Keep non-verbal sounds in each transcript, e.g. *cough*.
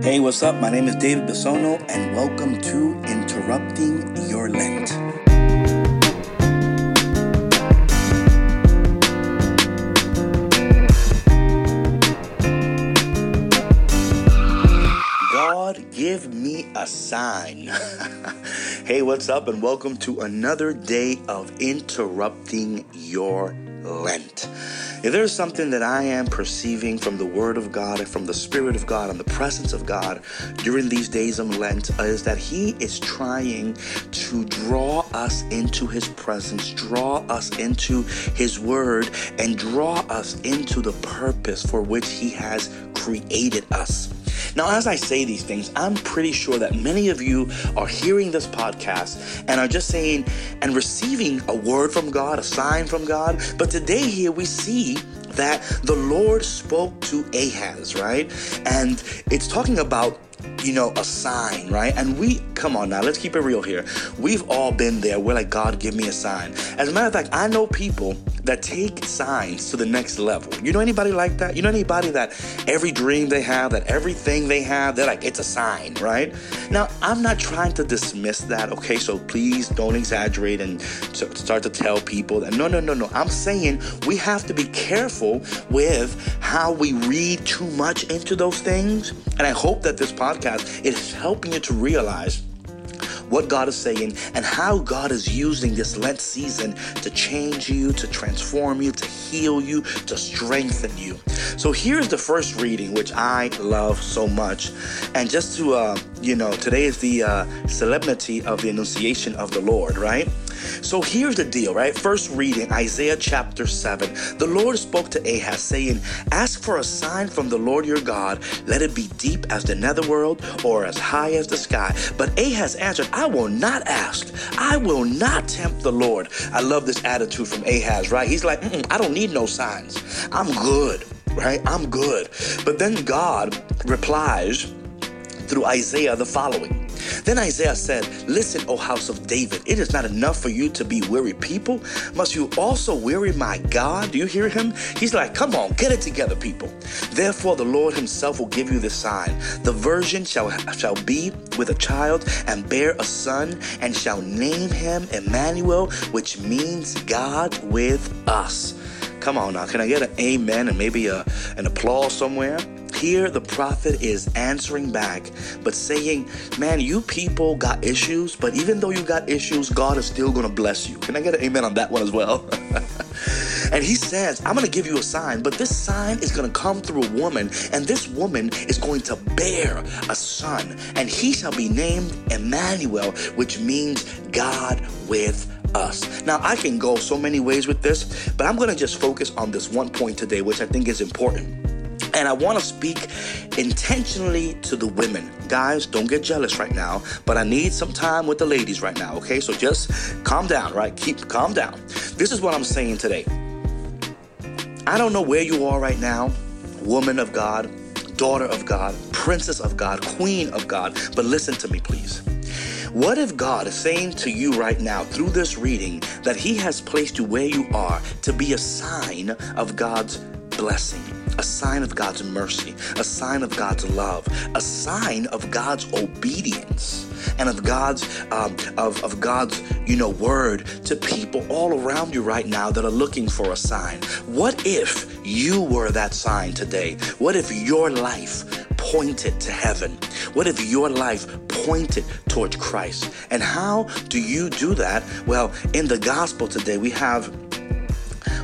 Hey, what's up? My name is David Bisono, and welcome to Interrupting Your Lent. God, give me a sign. *laughs* hey, what's up? And welcome to another day of Interrupting Your Lent. If there's something that I am perceiving from the Word of God and from the Spirit of God and the presence of God during these days of Lent is that He is trying to draw us into His presence, draw us into His Word, and draw us into the purpose for which He has created us. Now, as I say these things, I'm pretty sure that many of you are hearing this podcast and are just saying and receiving a word from God, a sign from God. But today, here we see that the Lord spoke to Ahaz, right? And it's talking about you know, a sign, right? And we, come on now, let's keep it real here. We've all been there. We're like, God, give me a sign. As a matter of fact, I know people that take signs to the next level. You know anybody like that? You know anybody that every dream they have, that everything they have, they're like, it's a sign, right? Now, I'm not trying to dismiss that, okay? So please don't exaggerate and start to tell people that, no, no, no, no. I'm saying we have to be careful with how we read too much into those things. And I hope that this podcast podcast is helping you to realize what God is saying and how God is using this Lent season to change you, to transform you, to heal you, to strengthen you. So here's the first reading, which I love so much. And just to, uh, you know, today is the uh, solemnity of the Annunciation of the Lord, right? So here's the deal, right? First reading, Isaiah chapter 7. The Lord spoke to Ahaz, saying, Ask for a sign from the Lord your God. Let it be deep as the netherworld or as high as the sky. But Ahaz answered, I will not ask. I will not tempt the Lord. I love this attitude from Ahaz, right? He's like, I don't need no signs. I'm good, right? I'm good. But then God replies through Isaiah the following. Then Isaiah said, Listen, O house of David, it is not enough for you to be weary people. Must you also weary my God? Do you hear him? He's like, Come on, get it together, people. Therefore, the Lord himself will give you this sign. The virgin shall, shall be with a child and bear a son, and shall name him Emmanuel, which means God with us. Come on now, can I get an amen and maybe a, an applause somewhere? Here, the prophet is answering back, but saying, Man, you people got issues, but even though you got issues, God is still going to bless you. Can I get an amen on that one as well? *laughs* and he says, I'm going to give you a sign, but this sign is going to come through a woman, and this woman is going to bear a son, and he shall be named Emmanuel, which means God with us. Now, I can go so many ways with this, but I'm going to just focus on this one point today, which I think is important. And I want to speak intentionally to the women. Guys, don't get jealous right now, but I need some time with the ladies right now, okay? So just calm down, right? Keep calm down. This is what I'm saying today. I don't know where you are right now, woman of God, daughter of God, princess of God, queen of God, but listen to me, please. What if God is saying to you right now through this reading that He has placed you where you are to be a sign of God's blessing? A sign of God's mercy, a sign of God's love, a sign of God's obedience and of God's um, of, of God's you know word to people all around you right now that are looking for a sign. What if you were that sign today? What if your life pointed to heaven? What if your life pointed towards Christ? And how do you do that? Well, in the gospel today, we have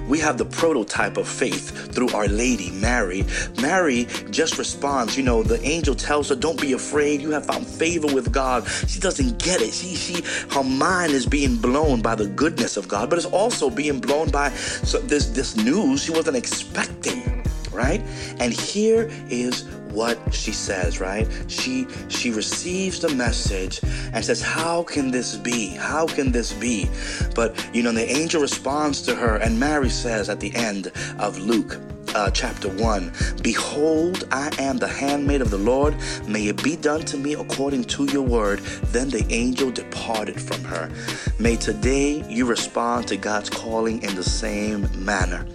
we have the prototype of faith through Our Lady, Mary. Mary just responds, you know, the angel tells her, Don't be afraid, you have found favor with God. She doesn't get it. She, she, her mind is being blown by the goodness of God, but it's also being blown by this, this news she wasn't expecting, right? And here is what she says, right? She she receives the message and says, "How can this be? How can this be?" But you know, the angel responds to her, and Mary says at the end of Luke uh, chapter 1 Behold, I am the handmaid of the Lord. May it be done to me according to your word. Then the angel departed from her. May today you respond to God's calling in the same manner.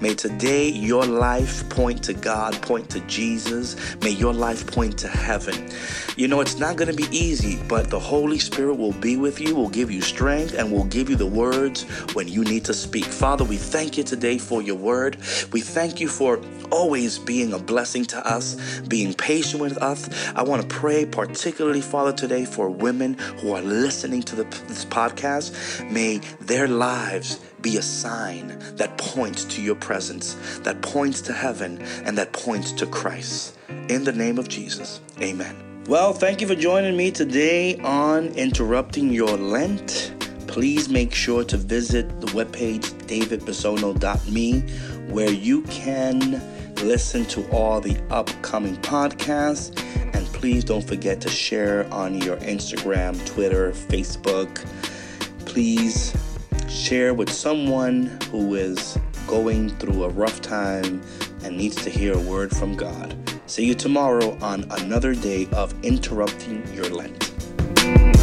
May today your life point to God, point to Jesus. May your life point to heaven. You know, it's not going to be easy, but the Holy Spirit will be with you, will give you strength, and will give you the words when you need to speak. Father, we thank you today for your word. We thank you for always being a blessing to us, being patient with us. I want to pray particularly, Father, today for women who are listening to the, this podcast. May their lives be a sign that points to your presence, that points to heaven, and that points to Christ. In the name of Jesus, amen. Well, thank you for joining me today on Interrupting Your Lent. Please make sure to visit the webpage davidbisono.me where you can listen to all the upcoming podcasts. And please don't forget to share on your Instagram, Twitter, Facebook. Please share with someone who is going through a rough time and needs to hear a word from God. See you tomorrow on another day of interrupting your Lent.